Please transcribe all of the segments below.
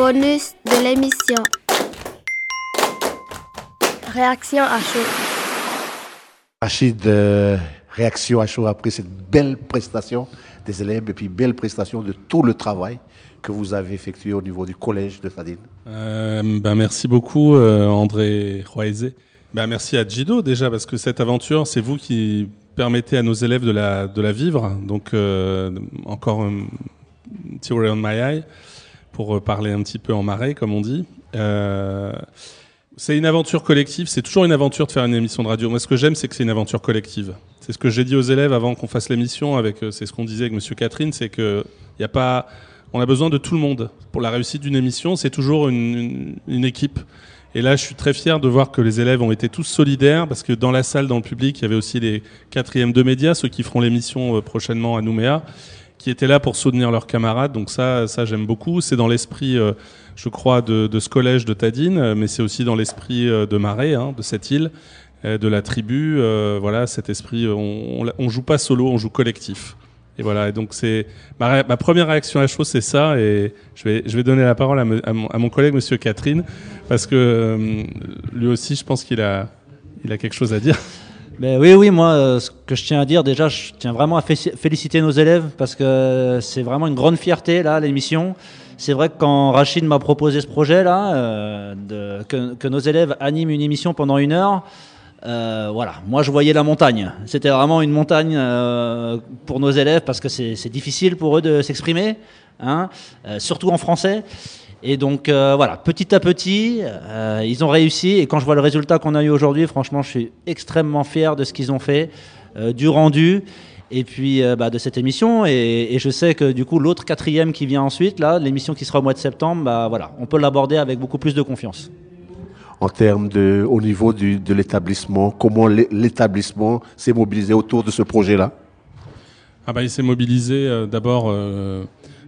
bonus de l'émission. Réaction à chaud. Achid, euh, réaction à chaud après cette belle prestation des élèves et puis belle prestation de tout le travail que vous avez effectué au niveau du collège de Fadine. Euh, ben merci beaucoup euh, André Roisé. Ben merci à Gido déjà parce que cette aventure, c'est vous qui permettez à nos élèves de la, de la vivre. Donc euh, encore un Theory on my eye pour euh, parler un petit peu en marais comme on dit. Euh, c'est une aventure collective, c'est toujours une aventure de faire une émission de radio. Moi ce que j'aime c'est que c'est une aventure collective. C'est ce que j'ai dit aux élèves avant qu'on fasse l'émission euh, c'est ce qu'on disait avec monsieur Catherine, c'est que y a pas on a besoin de tout le monde. Pour la réussite d'une émission, c'est toujours une, une, équipe. Et là, je suis très fier de voir que les élèves ont été tous solidaires, parce que dans la salle, dans le public, il y avait aussi les quatrièmes de médias, ceux qui feront l'émission prochainement à Nouméa, qui étaient là pour soutenir leurs camarades. Donc ça, ça j'aime beaucoup. C'est dans l'esprit, euh, je crois, de, ce collège de Tadine, mais c'est aussi dans l'esprit euh, de Marais, hein, de cette île, euh, de la tribu. Euh, voilà, cet esprit. On, on, joue pas solo, on joue collectif. Et voilà, et donc c'est ma, première réaction à chaud, c'est ça. Et je vais, je vais donner la parole à, mon, collègue, Monsieur Catherine, parce que euh, lui aussi, je pense qu'il a, il a quelque chose à dire. Ben oui, oui, moi, euh, ce que je tiens à dire, déjà, je tiens vraiment à féliciter nos élèves parce que c'est vraiment une grande fierté, là, l'émission. C'est vrai que quand Rachid m'a proposé ce projet-là, euh, de, que, nos élèves animent une émission pendant une heure, euh, voilà, moi je voyais la montagne. C'était vraiment une montagne euh, pour nos élèves parce que c'est difficile pour eux de s'exprimer, hein, euh, surtout en français. Et donc euh, voilà, petit à petit, euh, ils ont réussi. Et quand je vois le résultat qu'on a eu aujourd'hui, franchement, je suis extrêmement fier de ce qu'ils ont fait, euh, du rendu. Et puis bah, de cette émission, et, et, je sais que du coup l'autre quatrième qui vient ensuite, là, l'émission qui sera au mois de septembre, bah, voilà, on peut l'aborder avec beaucoup plus de confiance en termes de, au niveau du, de l'établissement, comment l'établissement s'est mobilisé autour de ce projet-là? Ah bah, Il s'est mobilisé euh, d'abord euh,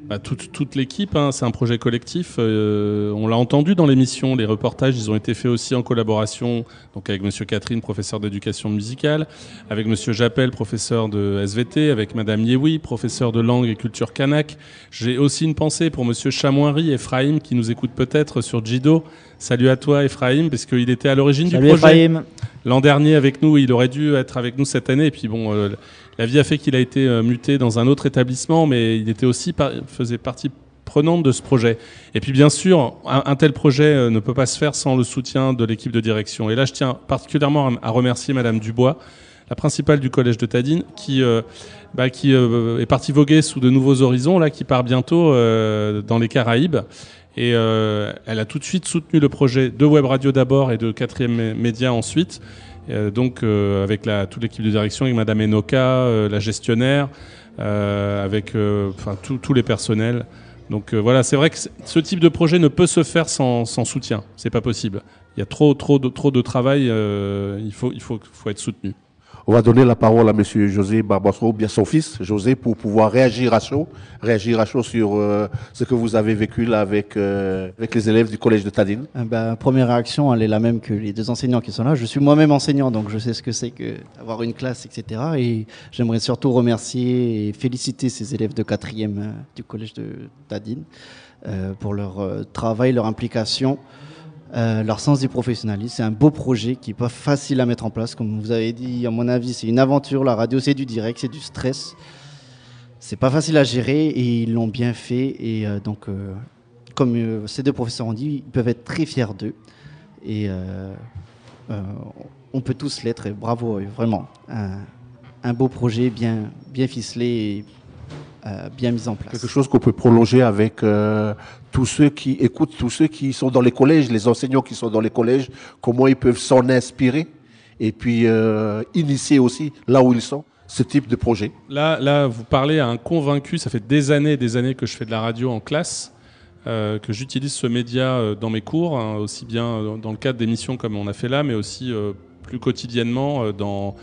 bah, toute, toute l'équipe, hein, c'est un projet collectif. Euh, on l'a entendu dans l'émission, les reportages, ils ont été faits aussi en collaboration donc avec Monsieur Catherine, professeur d'éducation musicale, avec Monsieur Jappel, professeur de SVT, avec Madame Yewi, professeur de langue et culture kanak. J'ai aussi une pensée pour Monsieur Chamoinery, Ephraim, qui nous écoute peut-être sur Jido. Salut à toi, Ephraim, parce qu'il était à l'origine du projet. L'an dernier avec nous, il aurait dû être avec nous cette année, et puis bon. Euh, la vie a fait qu'il a été euh, muté dans un autre établissement, mais il était aussi par, faisait partie prenante de ce projet. Et puis bien sûr, un, un, tel projet euh, ne peut pas se faire sans le soutien de l'équipe de direction. Et là, je tiens particulièrement à, à, remercier Madame Dubois, la principale du collège de Tadine, qui, euh, bah, qui euh, est partie voguer sous de nouveaux horizons, là, qui part bientôt euh, dans les Caraïbes. Et euh, elle a tout de suite soutenu le projet de Web Radio d'abord et de Quatrième Média ensuite. Euh, donc euh, avec la, toute l'équipe de direction, avec Madame Enoka, euh, la gestionnaire, euh, avec enfin tous les personnels. Donc voilà, c'est vrai que ce type de projet ne peut se faire sans, sans soutien. C'est pas possible. Il y a trop trop de trop de travail. il faut il faut faut être soutenu. On va donner la parole à Monsieur José Barbasso, bien son fils, José, pour pouvoir réagir à chaud, réagir à chaud sur euh, ce que vous avez vécu là avec, euh, avec les élèves du collège de Tadine. Eh ben, première réaction, elle est la même que les deux enseignants qui sont là. Je suis moi-même enseignant, donc je sais ce que c'est que avoir une classe, etc. Et j'aimerais surtout remercier et féliciter ces élèves de quatrième euh, du collège de Tadine euh, pour leur euh, travail, leur implication. Euh, leur sens du professionnalisme. C'est un beau projet qui n'est pas facile à mettre en place. Comme vous avez dit, à mon avis, c'est une aventure. La radio, c'est du direct, c'est du stress. C'est pas facile à gérer et ils l'ont bien fait. Et euh, donc, euh, comme ces deux professeurs ont dit, ils peuvent être très fiers d'eux. Et on peut tous l'être. Et bravo, vraiment. Un, beau projet bien, ficelé et bien mise en place. Quelque chose qu'on peut prolonger avec tous ceux qui écoutent, tous ceux qui sont dans les collèges, les enseignants qui sont dans les collèges, comment ils peuvent s'en inspirer et puis euh, initier aussi là où ils sont ce type de projet. Là, là, vous parlez à un convaincu. Ça fait des années, des années que je fais de la radio en classe. Euh, que j'utilise ce média euh, dans mes cours, hein, aussi bien dans le cadre d'émissions comme on a fait là, mais aussi plus quotidiennement dans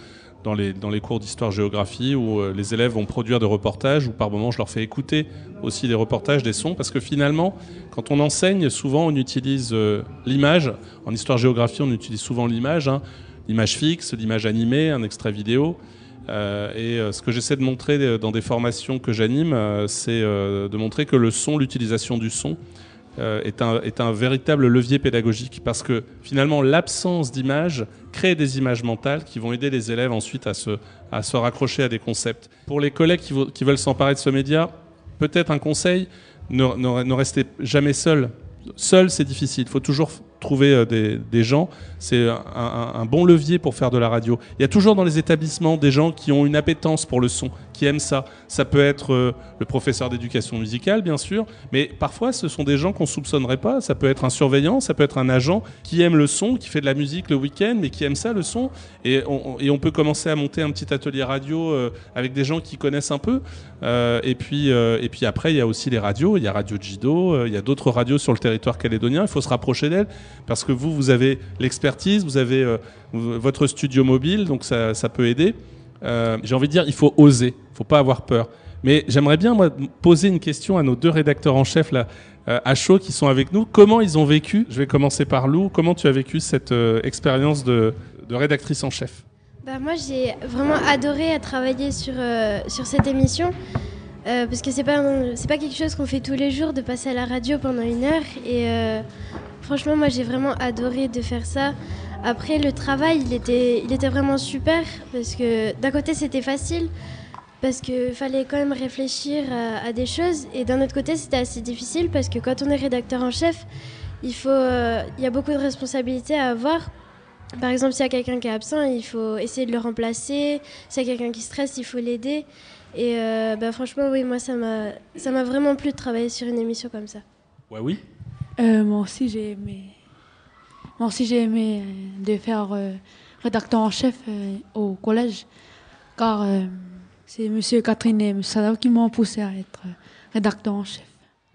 dans les, cours d'histoire-géographie où euh, les élèves vont produire des reportages, où par moment je leur fais écouter aussi des reportages, des sons, parce que finalement, quand on enseigne, souvent on utilise euh, l'image. En histoire-géographie, on utilise souvent l'image, hein, l'image fixe, l'image animée, un extrait vidéo. Euh, et ce que j'essaie de montrer dans des formations que j'anime, c'est de montrer que le son, l'utilisation du son, est, un, est véritable levier pédagogique parce que finalement l'absence d'images crée des images mentales qui vont aider les élèves ensuite à se, à raccrocher à des concepts. Pour les collègues qui, veulent s'emparer de ce média, peut-être un conseil, ne, ne, ne restez jamais seul. Seul, c'est difficile. Il faut toujours trouver euh, des, gens. C'est un, bon levier pour faire de la radio. Il y a toujours dans les établissements des gens qui ont une appétence pour le son, qui aiment ça. Ça peut être euh, le professeur d'éducation musicale, bien sûr, mais parfois ce sont des gens qu'on soupçonnerait pas. Ça peut être un surveillant, ça peut être un agent qui aime le son, qui fait de la musique le week-end, mais qui aime ça, le son. Et on, peut commencer à monter un petit atelier radio euh, avec des gens qui connaissent un peu. Et, puis, et puis après, il y a aussi les radios. Il y a Radio Jido, il y a d'autres radios sur le territoire calédonien. Il faut se rapprocher d'elles parce que vous, vous avez l'expertise, vous avez euh, votre studio mobile, donc ça, ça peut aider. Euh, J'ai envie de dire, il faut oser, il faut pas avoir peur. Mais j'aimerais bien moi, poser une question à nos deux rédacteurs en chef là, euh, à chaud qui sont avec nous. Comment ils ont vécu Je vais commencer par Lou. Comment tu as vécu cette expérience de, rédactrice en chef? Bah, moi, j'ai vraiment adoré à travailler sur, sur cette émission. parce que c'est pas, pas quelque chose qu'on fait tous les jours de passer à la radio pendant une heure. Et franchement, moi, j'ai vraiment adoré de faire ça. Après, le travail, il était, il était vraiment super. Parce que d'un côté, c'était facile. Parce qu'il fallait quand même réfléchir à, des choses. Et d'un autre côté, c'était assez difficile. Parce que quand on est rédacteur en chef, il, faut, euh, il y a beaucoup de responsabilités à avoir. Par exemple, s'il y a quelqu'un qui est absent, il faut essayer de le remplacer. S'il y a quelqu'un qui stresse, il faut l'aider. Et euh, bah, franchement, oui, moi, ça m'a ça m'a vraiment plu de travailler sur une émission comme ça. Ouais, oui. Euh, moi aussi, j'ai aimé. Moi aussi, j'ai aimé euh, de faire euh, rédacteur en chef euh, au collège, car c'est Monsieur Catherine et M. Sadao qui m'ont poussé à être rédacteur en chef.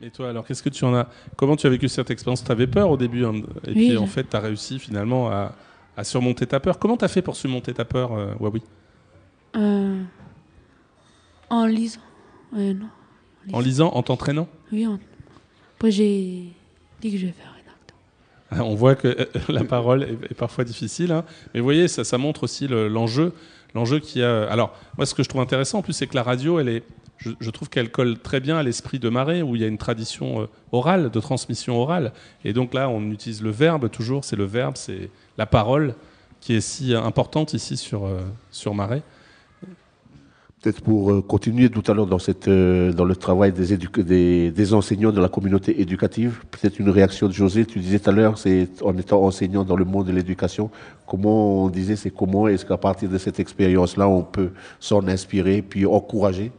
Et toi, alors, qu'est-ce que tu en as Comment tu as vécu cette expérience? Tu avais peur au début, hein, et Oui, puis je- en fait, tu as réussi finalement à, à surmonter ta peur. Comment tu as fait pour surmonter ta peur, Euh, en lisant. En lisant, en t'entraînant? Oui, en- après j'ai que je vais faire rédacteur. On voit que euh, la parole est, parfois difficile, hein. mais vous voyez, ça, ça montre aussi le- l'enjeu, l'enjeu qu'il y a. Alors, moi, ce que je trouve intéressant, en plus, c'est que la radio, elle est, je, trouve qu'elle colle très bien à l'esprit de Marais, où il y a une tradition euh, orale, de transmission orale, et donc là, on utilise le verbe toujours. C'est le verbe, c'est la parole qui est si importante ici sur euh, sur Marais. Peut-être pour euh, continuer tout à l'heure dans, cette, euh, dans le travail des, des, enseignants de la communauté éducative, peut-être une réaction de José. Tu disais tout à l'heure, c'est en étant enseignant dans le monde de l'éducation, comment on disait, c'est comment est-ce qu'à partir de cette expérience-là, on peut s'en inspirer puis encourager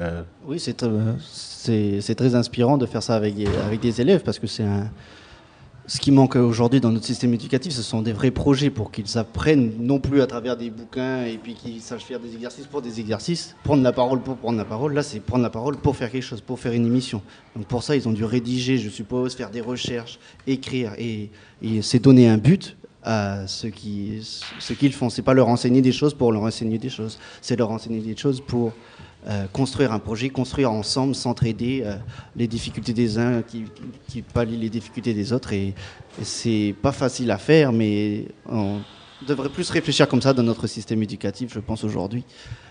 euh, Oui, c'est très, très inspirant de faire ça avec avec des élèves parce que c'est un. Ce qui manque aujourd'hui dans notre système éducatif, ce sont des vrais projets pour qu'ils apprennent non plus à travers des bouquins et puis qu'ils sachent faire des exercices pour des exercices, prendre la parole pour prendre la parole. Là, c'est prendre la parole pour faire quelque chose, pour faire une émission. Donc pour ça, ils ont dû rédiger, je suppose, faire des recherches, écrire et, et c'est donner un but à ceux qui ce qu'ils font. C'est pas leur enseigner des choses pour leur enseigner des choses, c'est leur enseigner des choses pour euh, construire un projet, construire ensemble, s'entraider, euh, les difficultés des uns qui, pallient les difficultés des autres. Et, c'est pas facile à faire, mais on devrait plus réfléchir comme ça dans notre système éducatif, je pense, aujourd'hui,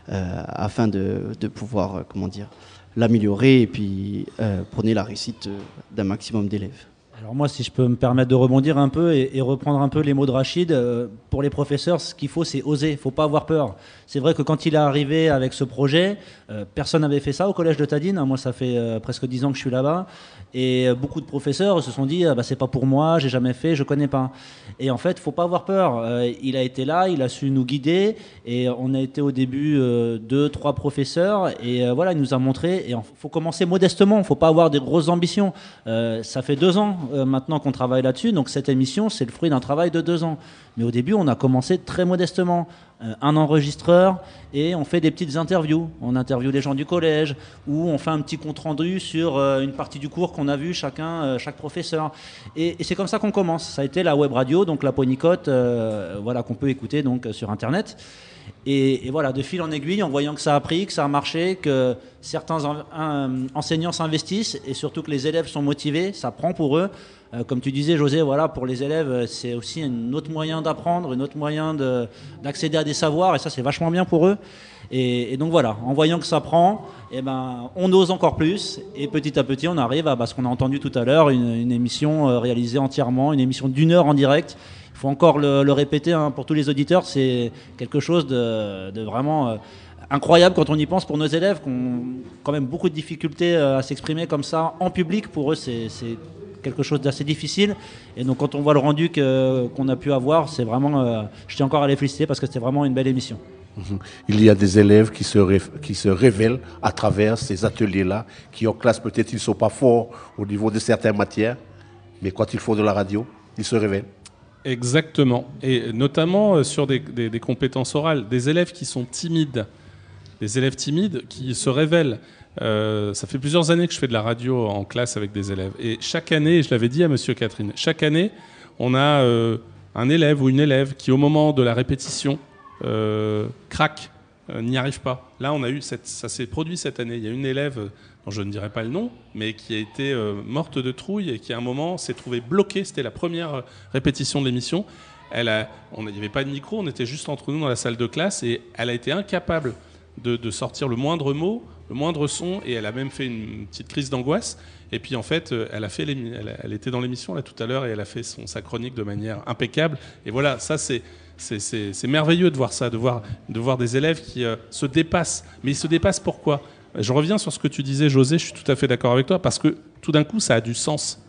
euh, afin de, pouvoir, comment dire, l'améliorer et puis prôner la réussite d'un maximum d'élèves. Alors moi, si je peux me permettre de rebondir un peu et, reprendre un peu les mots de Rachid, euh, pour les professeurs, ce qu'il faut, c'est oser. Il faut pas avoir peur. C'est vrai que quand il est arrivé avec ce projet, euh, personne n'avait fait ça au collège de Tadine. Moi, ça fait euh, presque dix ans que je suis là-bas, et beaucoup de professeurs se sont dit, ah, bah, c'est pas pour moi, j'ai jamais fait, je connais pas. Et en fait, faut pas avoir peur. Il a été là, il a su nous guider, et on a été au début deux, trois professeurs, et voilà, il nous a montré. Et il faut commencer modestement. Faut pas avoir des grosses ambitions. Ça fait deux ans euh, maintenant qu'on travaille là-dessus, donc cette émission, c'est le fruit d'un travail de deux ans. Mais au début, on a commencé très modestement. Euh, un enregistreur et on fait des petites interviews. On interviewe les gens du collège ou on fait un petit compte rendu sur euh, une partie du cours qu'on a vu chacun, chaque professeur. Et, c'est comme ça qu'on commence. Ça a été la web radio, donc la ponicote, euh, voilà qu'on peut écouter donc sur internet. Et, voilà, de fil en aiguille, en voyant que ça a pris, que ça a marché, que certains enseignants s'investissent et surtout que les élèves sont motivés, ça prend pour eux. Euh, comme tu disais, José, voilà, pour les élèves, c'est aussi un autre moyen d'apprendre, un autre moyen d'accéder à des savoirs, et ça, c'est vachement bien pour eux. Et, donc voilà, en voyant que ça prend, eh ben, on ose encore plus. Et petit à petit, on arrive à bah, ce qu'on a entendu tout à l'heure, une, une émission euh, réalisée entièrement, une émission d'une heure en direct. Faut encore le, répéter hein, pour tous les auditeurs, c'est quelque chose de, vraiment euh, incroyable quand on y pense pour nos élèves qui ont quand même beaucoup de difficultés euh, à s'exprimer comme ça en public. Pour eux, c'est quelque chose d'assez difficile. Et donc quand on voit le rendu qu'on a pu avoir, c'est vraiment, euh, je tiens encore à les féliciter parce que c'était vraiment une belle émission. Mhm. Il y a des élèves qui se, ré- qui se révèlent à travers ces ateliers-là, qui en classe peut-être ils ne sont pas forts au niveau de certaines matières, mais quand ils font de la radio, ils se révèlent. Exactement. Et notamment euh, sur des, compétences orales. Des élèves qui sont timides. Des élèves timides qui se révèlent. Euh, ça fait plusieurs années que je fais de la radio en classe avec des élèves. Et chaque année, je l'avais dit à Monsieur Catherine, chaque année, on a euh, un élève ou une élève qui, au moment de la répétition, craque, n'y arrive pas. Là, on a eu ça s'est produit cette année. Il y a une élève dont je ne dirai pas le nom, mais qui a été euh, morte de trouille et qui à un moment s'est trouvée bloquée. C'était la première euh, répétition de l'émission. Elle a, on n'y avait pas de micro, on était juste entre nous dans la salle de classe et elle a été incapable de, sortir le moindre mot, le moindre son, et elle a même fait une petite crise d'angoisse. Et puis en fait, euh, elle a fait, elle, était dans l'émission là tout à l'heure et elle a fait son sa chronique de manière impeccable. Et voilà, ça c'est c'est- merveilleux de voir ça, de voir, de voir des élèves qui se dépassent. Mais ils se dépassent pourquoi? Je reviens sur ce que tu disais, José, je suis tout à fait d'accord avec toi, parce que tout d'un coup, ça a du sens.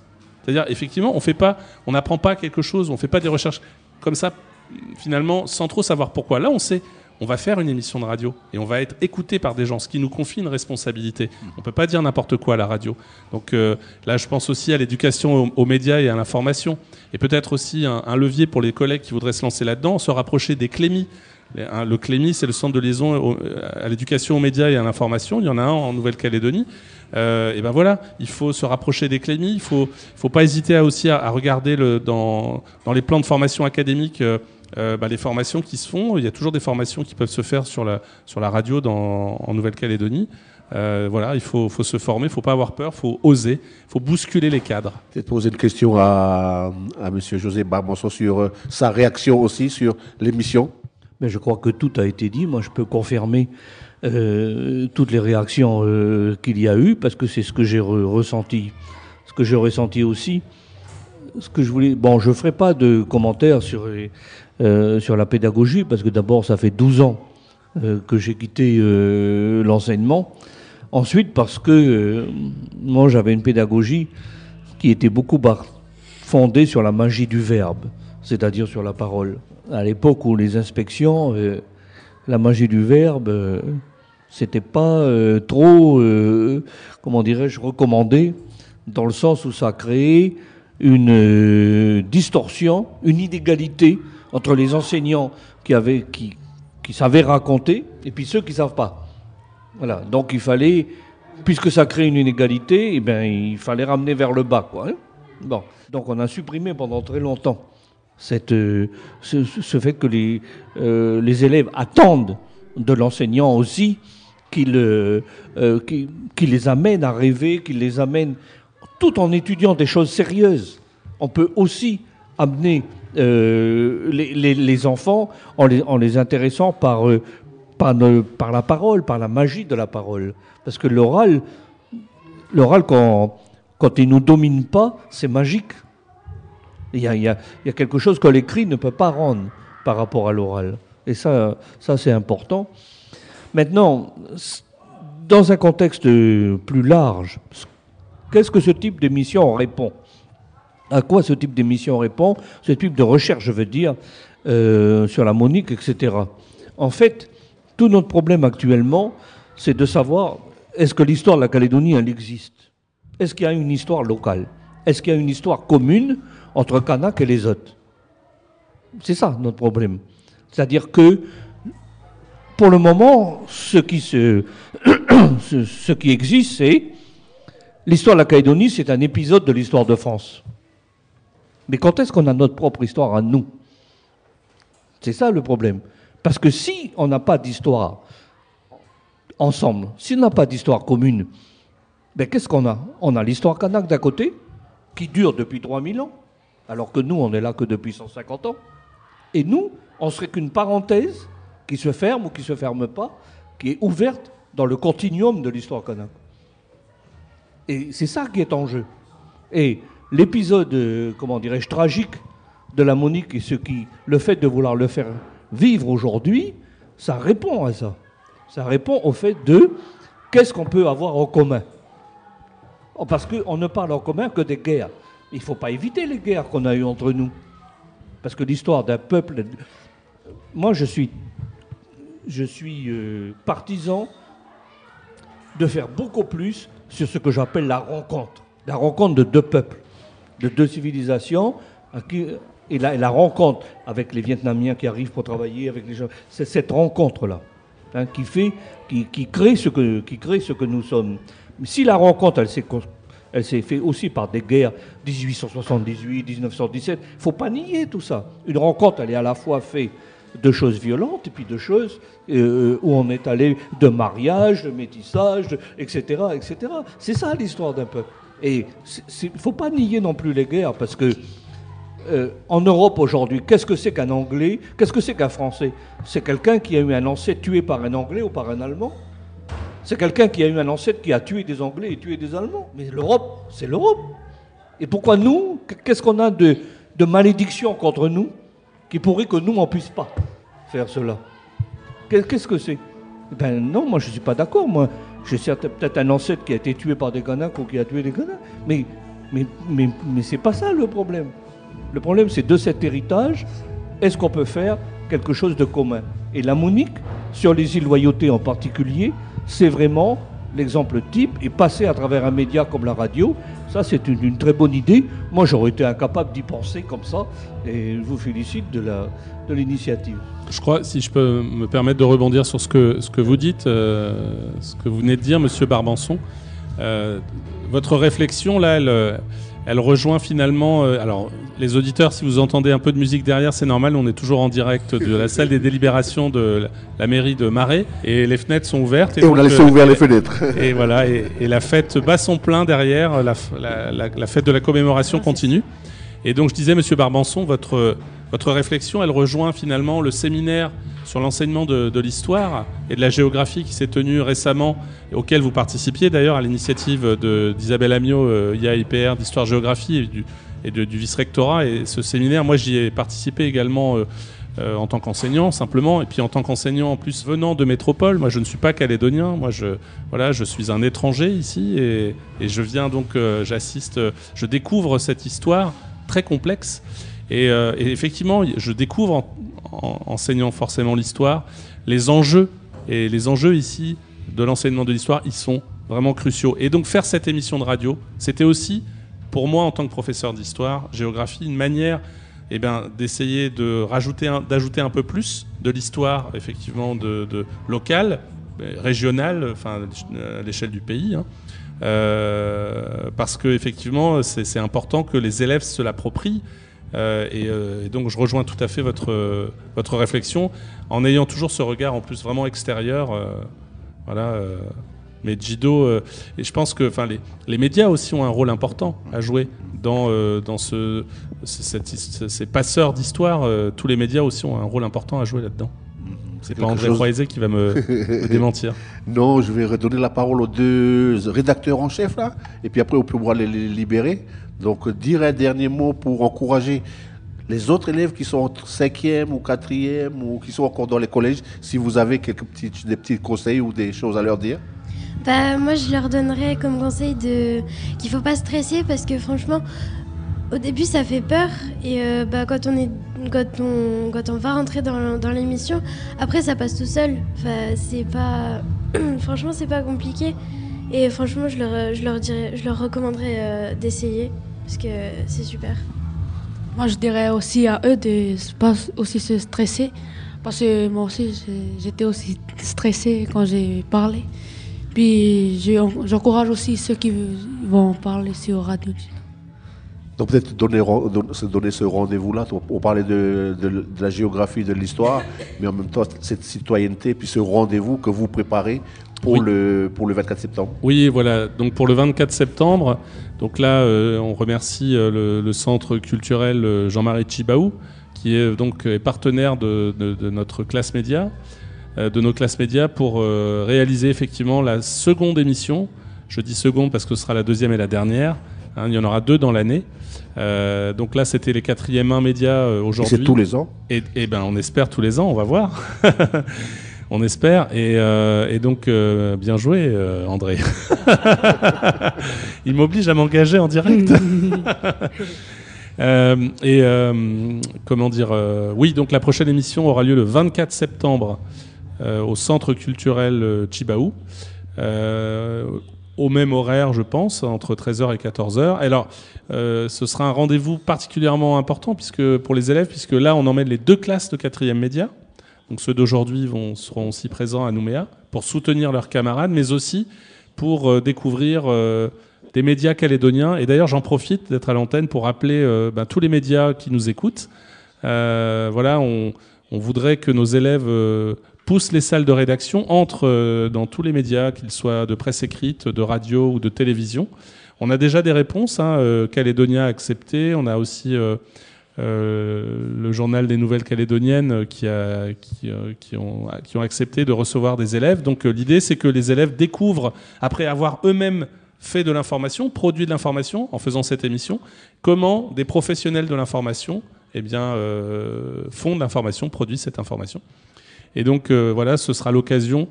C'est-à-dire, effectivement, on fait pas, on n'apprend pas quelque chose, on fait pas des recherches comme ça, finalement, sans trop savoir pourquoi. Là, on sait, on va faire une émission de radio et on va être écouté par des gens, ce qui nous confie une responsabilité. On peut pas dire n'importe quoi à la radio. Donc euh, là, je pense aussi à l'éducation aux, aux médias et à l'information, et peut-être aussi un, un levier pour les collègues qui voudraient se lancer là-dedans, se rapprocher des clémis. Hein, Le CLEMI, c'est le centre de liaison à l'éducation aux médias et à l'information. Il y en a un en Nouvelle-Calédonie. Euh, et ben voilà, il faut se rapprocher des CLEMI. Il faut, faut pas hésiter à aussi à, regarder dans, dans les plans de formation académique euh, euh, bah, les formations qui se font. Il y a toujours des formations qui peuvent se faire sur la, sur la radio en Nouvelle-Calédonie. Voilà, il faut, faut se former, il faut pas avoir peur, il faut oser, il faut bousculer les cadres. Peut-être poser une question à, à M. José Barbanson sur sa réaction aussi sur l'émission. Mais je crois que tout a été dit. Moi, je peux confirmer euh, toutes les réactions euh, qu'il y a eu, parce que c'est ce que j'ai re- ressenti. Ce que j'ai ressenti aussi. Ce que je voulais. Bon, je ferai pas de commentaires sur, euh, sur la pédagogie, parce que d'abord, ça fait 12 ans que j'ai quitté l'enseignement. Ensuite, parce que moi, j'avais une pédagogie qui était beaucoup fondée sur la magie du verbe, c'est-à-dire sur la parole. À l'époque où les inspections, euh, la magie du verbe, euh, c'était pas euh, trop, euh, comment dirais-je, recommandé, dans le sens où ça créé une distorsion, une inégalité entre les enseignants qui, avaient, qui, qui savaient raconter et puis ceux qui savent pas. Voilà, donc il fallait, puisque ça crée une inégalité, eh ben, il fallait ramener vers le bas. Quoi, hein. bon. Donc on a supprimé pendant très longtemps euh, ce, fait que les, euh, les élèves attendent de l'enseignant aussi qu'il euh, les amène à rêver, qu'il les amène, tout en étudiant des choses sérieuses. On peut aussi amener les, enfants en les, intéressant par la parole, par la magie de la parole. Parce que l'oral, l'oral quand, quand il ne nous domine pas, c'est magique. Il y, a, quelque chose que l'écrit ne peut pas rendre par rapport à l'oral. Et ça, ça c'est important. Maintenant, dans un contexte plus large, qu'est-ce que ce type d'émission répond? À quoi ce type d'émission répond? Ce type de recherche, je veux dire, euh, sur la monique, etc. En fait, tout notre problème actuellement, c'est de savoir est-ce que l'histoire de la Calédonie, elle existe? Est-ce qu'il y a une histoire locale? Est-ce qu'il y a une histoire commune entre Kanak et les autres C'est ça notre problème. C'est-à-dire que, pour le moment, ce qui, existe, c'est l'histoire de la Calédonie, c'est un épisode de l'histoire de France. Mais quand est-ce qu'on a notre propre histoire à nous? C'est ça le problème. Parce que si on n'a pas d'histoire ensemble, si on n'a pas d'histoire commune, ben qu'est-ce qu'on a? On a l'histoire kanak d'un côté, qui dure depuis 3000 ans, alors que nous, on est là que depuis 150 ans. Et nous, on serait qu'une parenthèse qui se ferme ou qui se ferme pas, qui est ouverte dans le continuum de l'histoire kanak. Et c'est ça qui est en jeu. Et l'épisode, euh, comment dirais-je, tragique de la Monique et ce qui, le fait de vouloir le faire vivre aujourd'hui, ça répond à ça. Ça répond au fait de qu'est-ce qu'on peut avoir en commun. Oh, Parce qu'on ne parle en commun que des guerres. Il ne faut pas éviter les guerres qu'on a eues entre nous. Parce que l'histoire d'un peuple. Moi, je suis, je suis euh, partisan de faire beaucoup plus sur ce que j'appelle la rencontre. La rencontre de deux peuples, de deux civilisations, et la, rencontre avec les Vietnamiens qui arrivent pour travailler, avec les gens. C'est cette rencontre-là hein, qui crée ce que, qui crée ce que nous sommes. Si la rencontre, elle s'est, elle s'est faite aussi par des guerres 1878, 1917, il faut pas nier tout ça. Une rencontre, elle est à la fois faite de choses violentes et puis de choses euh, où on est allé de mariage, de métissage, etc., etc. C'est ça l'histoire d'un peuple. Et il ne faut pas nier non plus les guerres parce que euh, en Europe aujourd'hui, qu'est-ce que c'est qu'un Anglais? Qu'est-ce que c'est qu'un Français? C'est quelqu'un qui a eu un ancêtre tué par un Anglais ou par un Allemand? C'est quelqu'un qui a eu un ancêtre qui a tué des Anglais et tué des Allemands. Mais l'Europe, c'est l'Europe. Et pourquoi nous Qu'est-ce qu'on a de, de malédiction contre nous qui pourrait que nous, on puisse pas faire cela? Qu'est- Qu'est-ce que c'est? Ben non, moi je ne suis pas d'accord. Moi, je sais peut-être un ancêtre qui a été tué par des Kanaks ou qui a tué des Kanaks. Mais, mais, mais, mais c'est pas ça le problème. Le problème, c'est de cet héritage, est-ce qu'on peut faire quelque chose de commun? Et la Monique, sur les îles Loyauté en particulier, c'est vraiment l'exemple type. Et passer à travers un média comme la radio, ça, c'est une, très bonne idée. Moi, j'aurais été incapable d'y penser comme ça. Et je vous félicite de la- de l'initiative. Je crois, si je peux me permettre de rebondir sur ce que, ce que vous dites, euh, ce que vous venez de dire, Monsieur Barbanson, euh, votre réflexion là, elle, euh, elle rejoint finalement. euh, alors, les auditeurs, si vous entendez un peu de musique derrière, c'est normal. On est toujours en direct de la salle des délibérations de la, la mairie de Marais et les fenêtres sont ouvertes. Et on donc, a laissé euh, ouvert les fenêtres. Et voilà, et, et la fête bat son plein derrière, la, f- la- la- la fête de la commémoration continue. Et donc je disais, Monsieur Barbanson, votre, votre réflexion, elle rejoint finalement le séminaire sur l'enseignement de, l'histoire et de la géographie qui s'est tenu récemment, et auquel vous participiez d'ailleurs à l'initiative d'Isabelle Amiot, euh, IA-IPR d'histoire-géographie et du, vice-rectorat. Et ce séminaire, moi j'y ai participé également. euh, euh, en tant qu'enseignant simplement et puis en tant qu'enseignant en plus venant de métropole moi je ne suis pas calédonien moi je voilà je suis un étranger ici et, je viens donc j'assiste je découvre cette histoire très complexe et, euh, et effectivement je découvre en, en enseignant forcément l'histoire les enjeux et les enjeux ici de l'enseignement de l'histoire ils sont vraiment cruciaux et donc faire cette émission de radio c'était aussi pour moi en tant que professeur d'histoire géographie une manière eh ben, d'essayer de rajouter d'ajouter un peu plus de l'histoire effectivement de, de locale, régionale, enfin à l'échelle du pays, hein. Euh, parce que effectivement c'est important que les élèves se l'approprient. Euh, et, euh, et donc je rejoins tout à fait votre votre réflexion en ayant toujours ce regard en plus vraiment extérieur. euh, voilà. euh, mais Jido, euh, et je pense que enfin, les, les médias aussi ont un rôle important à jouer dans, euh, dans ce, cette- ces passeurs d'histoire. euh, tous les médias aussi ont un rôle important à jouer là-dedans. C'est pas André chose- qui va me, me démentir. Non, je vais redonner la parole aux deux rédacteurs en chef là, et puis après on peut pouvoir les, les libérer. Donc dire un dernier mot pour encourager les autres élèves qui sont en cinquième ou quatrième ou qui sont encore dans les collèges, si vous avez quelques petits, des petits conseils ou des choses à leur dire? Bah, moi, je leur donnerais comme conseil qu'il faut pas stresser parce que franchement, au début, ça fait peur et euh, bah, quand on est quand on quand on va rentrer dans, dans l'émission, après ça passe tout seul. Enfin, c'est pas franchement, c'est pas compliqué et franchement, je leur je leur dirais, je leur recommanderais euh, d'essayer parce que c'est super. Moi, je dirais aussi à eux de pas aussi se stresser. Parce que moi aussi, j'étais aussi stressée quand j'ai parlé. Puis, je- j'encourage aussi ceux qui vont parler sur radio. Donc peut-être donner, se donner ce rendez-vous-là, on, on parlait de, de- de la géographie, de l'histoire, mais en même temps cette citoyenneté, puis ce rendez-vous que vous préparez pour, Oui. le, pour le 24 septembre. Oui, voilà. Donc pour le 24 septembre, donc là, euh, on remercie euh, le, le centre culturel euh, Jean-Marie Chibaou, qui est donc partenaire de, de- de notre classe média. euh, de nos classes médias pour euh, réaliser effectivement la seconde émission. Je dis seconde parce que ce sera la deuxième et la dernière. Hein, il y en aura deux dans l'année. Euh, donc là, c'était les quatrièmes 1 médias euh, aujourd'hui. C'est tous les ans. Et, et ben, on espère tous les ans, on va voir. on espère. Et, euh, et donc, euh, bien joué, euh, André. Il m'oblige à m'engager en direct. Et comment dire Oui, donc la prochaine émission aura lieu le 24 septembre au Centre culturel Chibaou. Au même horaire, je pense, entre 13h et 14h. Et alors, ce sera un rendez-vous particulièrement important puisque pour les élèves, puisque là, on emmène les deux classes de quatrième média. Donc ceux d'aujourd'hui seront aussi présents à Nouméa pour soutenir leurs camarades, mais aussi pour euh, découvrir euh, des médias calédoniens. Et d'ailleurs, j'en profite d'être à l'antenne pour rappeler euh, ben, tous les médias qui nous écoutent. Voilà, on, voudrait que nos élèves poussent les salles de rédaction, entrent dans tous les médias, qu'ils soient de presse écrite, de radio ou de télévision. On a déjà des réponses. Hein, Calédonia a accepté. On a aussi le journal des Nouvelles Calédoniennes euh, euh, qui, ont, accepté de recevoir des élèves. Donc euh, l'idée, c'est que les élèves découvrent, après avoir eux-mêmes fait de l'information, produit de l'information en faisant cette émission, comment des professionnels de l'information eh bien, euh, font de l'information, produisent cette information. Et donc euh, voilà, ce sera l'occasion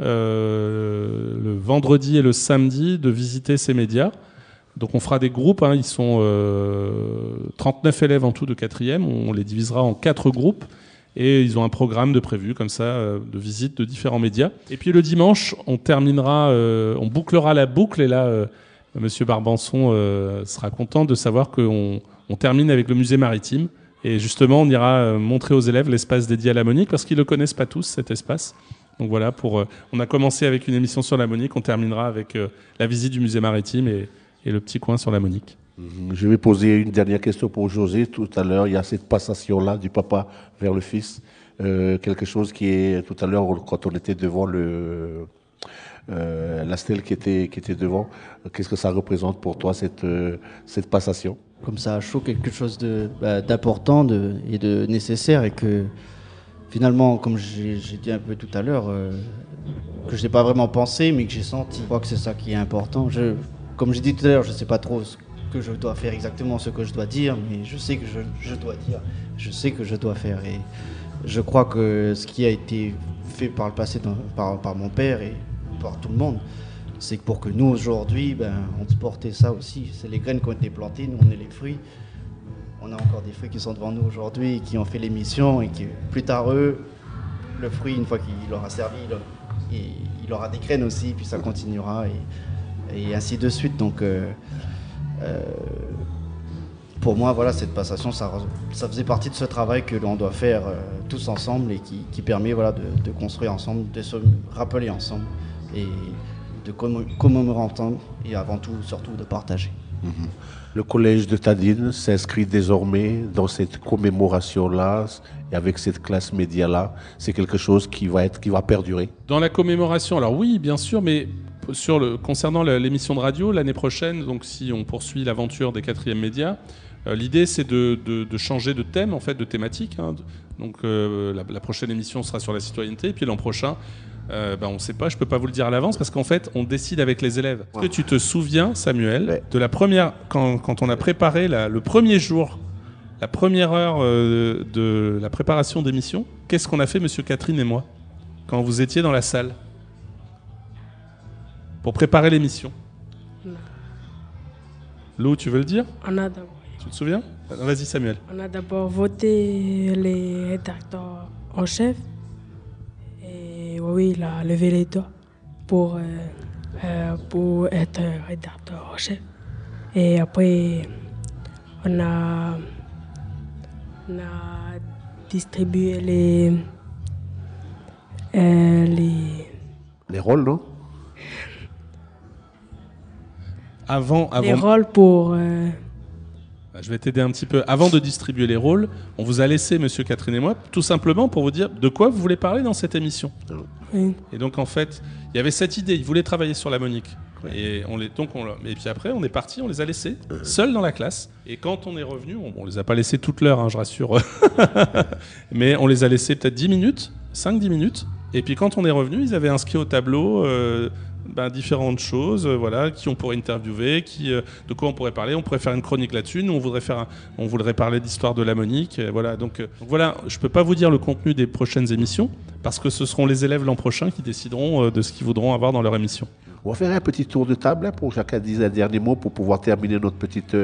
euh, le vendredi et le samedi de visiter ces médias. Donc on fera des groupes, hein, ils sont euh, 39 élèves en tout de quatrième, on les divisera en quatre groupes et ils ont un programme de prévu comme ça euh, de visite de différents médias. Et puis le dimanche, on terminera, euh, on bouclera la boucle. Et là, euh, Monsieur Barbanson euh, sera content de savoir qu'on on termine avec le musée maritime. Et justement on ira euh, montrer aux élèves l'espace dédié à la Monique parce qu'ils le connaissent pas tous cet espace. Donc voilà, pour, euh, on a commencé avec une émission sur la Monique, on terminera avec euh, la visite du musée maritime et, et le petit coin sur la Monique. Mhm. Je vais poser une dernière question pour José. Tout à l'heure, il y a cette passation-là du papa vers le fils. Euh, quelque chose qui est, tout à l'heure, quand on était devant le, euh, la stèle qui était, qui était devant, qu'est-ce que ça représente pour toi, cette, euh, cette passation? Comme ça à chaud quelque chose de bah, d'important de, et de nécessaire et que finalement comme j'ai j'ai dit un peu tout à l'heure euh, que je n'ai pas vraiment pensé mais que j'ai senti je crois que c'est ça qui est important je comme j'ai dit tout à l'heure je sais pas trop ce que je dois faire exactement ce que je dois dire mais je sais que je, je dois dire je sais que je dois faire et je crois que ce qui a été fait par le passé par, par mon père et par tout le monde c'est que pour que nous aujourd'hui, ben, on portait ça aussi. C'est les graines qui ont été plantées, nous on est les fruits. On a encore des fruits qui sont devant nous aujourd'hui qui ont fait l'émission et que plus tard eux, le fruit, une fois qu'il aura servi, il, aura des graines aussi, puis ça continuera et ainsi de suite. Donc euh, euh, pour moi, voilà, cette passation, ça, ça faisait partie de ce travail que l'on doit faire euh, tous ensemble et qui, qui permet voilà, de, de construire ensemble, de se rappeler ensemble et de commé- commémorer ensemble et avant tout, surtout, de partager. Le collège de Tadine s'inscrit désormais dans cette commémoration-là et avec cette classe média-là. C'est quelque chose qui va, être, qui va perdurer. Dans la commémoration, alors oui, bien sûr, mais sur le, concernant l'émission de radio, l'année prochaine, donc si on poursuit l'aventure des quatrièmes médias, euh, l'idée c'est de, de- de changer de thème, en fait, de thématique. hein. Donc euh, la, la prochaine émission sera sur la citoyenneté, et puis l'an prochain, euh, ben, on ne sait pas, je peux pas vous le dire à l'avance, parce qu'en fait, on décide avec les élèves. Est-ce que tu te souviens, Samuel, Ouais. de la première, quand, quand on a préparé la- le premier jour, la première heure euh, de la préparation d'émission, qu'est-ce qu'on a fait, Monsieur Catherine et moi, quand vous étiez dans la salle? Pour préparer l'émission. Lou, tu veux le dire? On a d'abord- Tu te souviens? Vas-y Samuel. on a d'abord voté les rédacteurs en chef. Et oui, il a levé les doigts pour, euh, euh, pour être rédacteur en chef. Et après, on a, on a distribué les, euh, les, Les rôles, non? Avant, les rôles pour... euh, je vais t'aider un petit peu. Avant de distribuer les rôles, on vous a laissé, Monsieur Catherine et moi, tout simplement pour vous dire de quoi vous voulez parler dans cette émission. oui. Et donc en fait, il y avait cette idée. Ils voulaient travailler sur la Monique. Et on les, donc on, et puis après, on est parti, on les a laissés seuls dans la classe. Et quand on est revenu, on, on les a pas laissés toute l'heure, hein, je rassure. Mais on les a laissés peut-être 10 minutes, 5-10 minutes. Et puis quand on est revenu, ils avaient inscrit au tableau euh, ben, différentes choses, euh, voilà, qui on pourrait interviewer, qui, euh, de quoi on pourrait parler. On pourrait faire une chronique là-dessus. Nous, on voudrait faire, on voudrait parler d'histoire de la Monique. euh, voilà. Donc, voilà, je peux pas vous dire le contenu des prochaines émissions parce que ce seront les élèves l'an prochain qui décideront de ce qu'ils voudront avoir dans leur émission. On va faire un petit tour de table pour chacun dise un dernier mot pour pouvoir terminer notre petite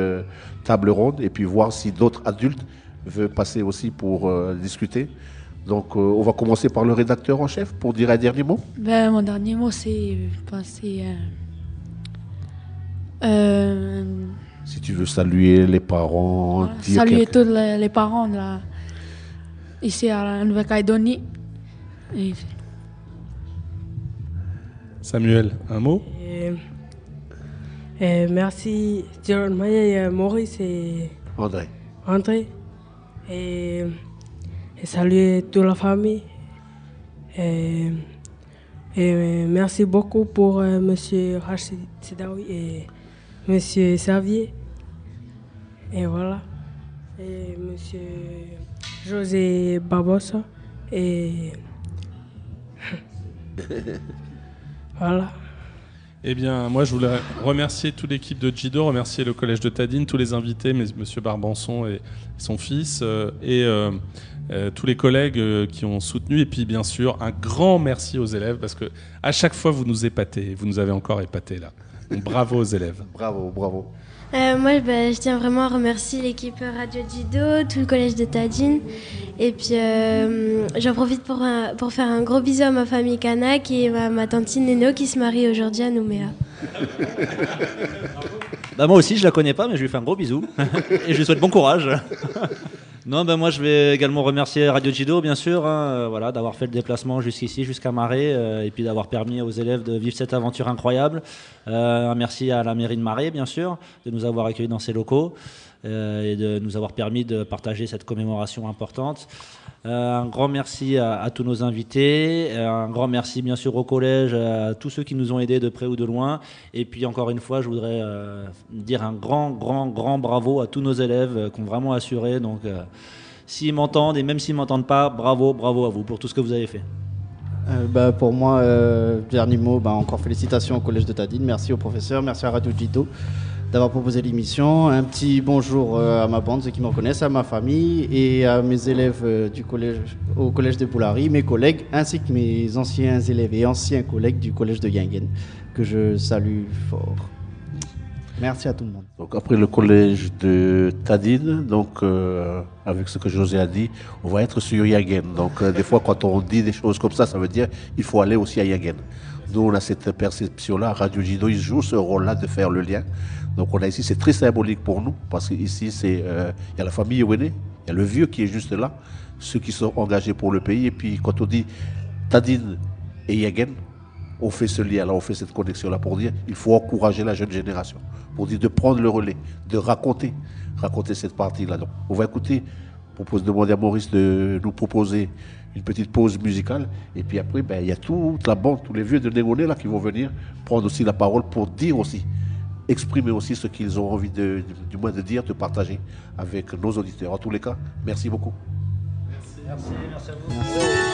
table ronde et puis voir si d'autres adultes veulent passer aussi pour discuter. Donc, euh, on va commencer par le rédacteur en chef pour dire un dernier mot. Ben, mon dernier mot, c'est. ben, c'est, euh, euh, Si tu veux saluer les parents, voilà, dire saluer tous les, les parents là, ici à la Nouvelle-Calédonie. Et Samuel, un mot? Et, et merci, Jérôme Maillet, Maurice et André. André. Et, et saluer toute la famille. Et, merci beaucoup pour euh, Monsieur Rachid Sidawi et Monsieur Xavier. Et voilà. Et Monsieur José Barbosa. Et voilà. Eh bien, moi, je voulais remercier toute l'équipe de Jido, remercier le collège de Tadine, tous les invités, mais Monsieur Barbanson et son fils, euh, et euh, euh, tous les collègues euh, qui ont soutenu, et puis bien sûr un grand merci aux élèves parce que à chaque fois vous nous épatez, vous nous avez encore épatés là. Donc, bravo aux élèves. Bravo, bravo. Euh, moi, bah, je tiens vraiment à remercier l'équipe Radio Dido, tout le collège de Tadine. Et puis, euh, j'en profite pour, un- pour faire un gros bisou à ma famille Kanak et à ma tante Neno qui se marie aujourd'hui à Nouméa. Bah moi aussi, je la connais pas, mais je lui fais un gros bisou et je lui souhaite bon courage. non, bah moi, je vais également remercier Radio Jido, bien sûr, hein, euh, voilà, d'avoir fait le déplacement jusqu'ici, jusqu'à Marais, euh, et puis d'avoir permis aux élèves de vivre cette aventure incroyable. Euh, merci à la mairie de Marais, bien sûr, de nous avoir accueillis dans ses locaux et de nous avoir permis de partager cette commémoration importante. Euh, un grand merci à, tous nos invités, euh, un grand merci bien sûr au collège, à tous ceux qui nous ont aidés de près ou de loin. Et puis encore une fois, je voudrais euh, dire un grand, grand, grand bravo à tous nos élèves qui ont vraiment assuré. Donc, s'ils m'entendent et même s'ils m'entendent pas, bravo, bravo à vous pour tout ce que vous avez fait. Bah, pour moi, dernier mot, bah, encore félicitations au Collège de Tadine. Merci aux professeurs, merci à Radio Jido d'avoir proposé l'émission. Un petit bonjour euh, à ma bande, ceux qui me reconnaissent, à ma famille et à mes élèves euh, du collège, au Collège de Boulary, mes collègues, ainsi que mes anciens élèves et anciens collègues du Collège de Yingen, que je salue fort. Merci à tout le monde. Donc après le collège de Tadine, donc euh, avec ce que José a dit, on va être sur Yagen. Donc des fois quand on dit des choses comme ça, ça veut dire il faut aller aussi à Yagen. Nous on a cette perception-là, Radio Jido, il joue ce rôle-là de faire le lien. Donc on a ici, c'est très symbolique pour nous, parce qu'ici euh, il y a la famille Iwene, il y a le vieux qui est juste là, ceux qui sont engagés pour le pays, et puis quand on dit Tadine et Yagen, on fait ce lien-là, on fait cette connexion-là pour dire il faut encourager la jeune génération, pour dire de prendre le relais, de raconter, raconter cette partie-là. Donc, on va écouter, propose demander à Maurice de nous proposer une petite pause musicale, et puis après, ben, il y a toute la bande, tous les vieux de Négoné là qui vont venir prendre aussi la parole pour dire aussi, exprimer aussi ce qu'ils ont envie de, du moins de dire, de partager avec nos auditeurs. En tous les cas, merci beaucoup. Merci, merci à vous.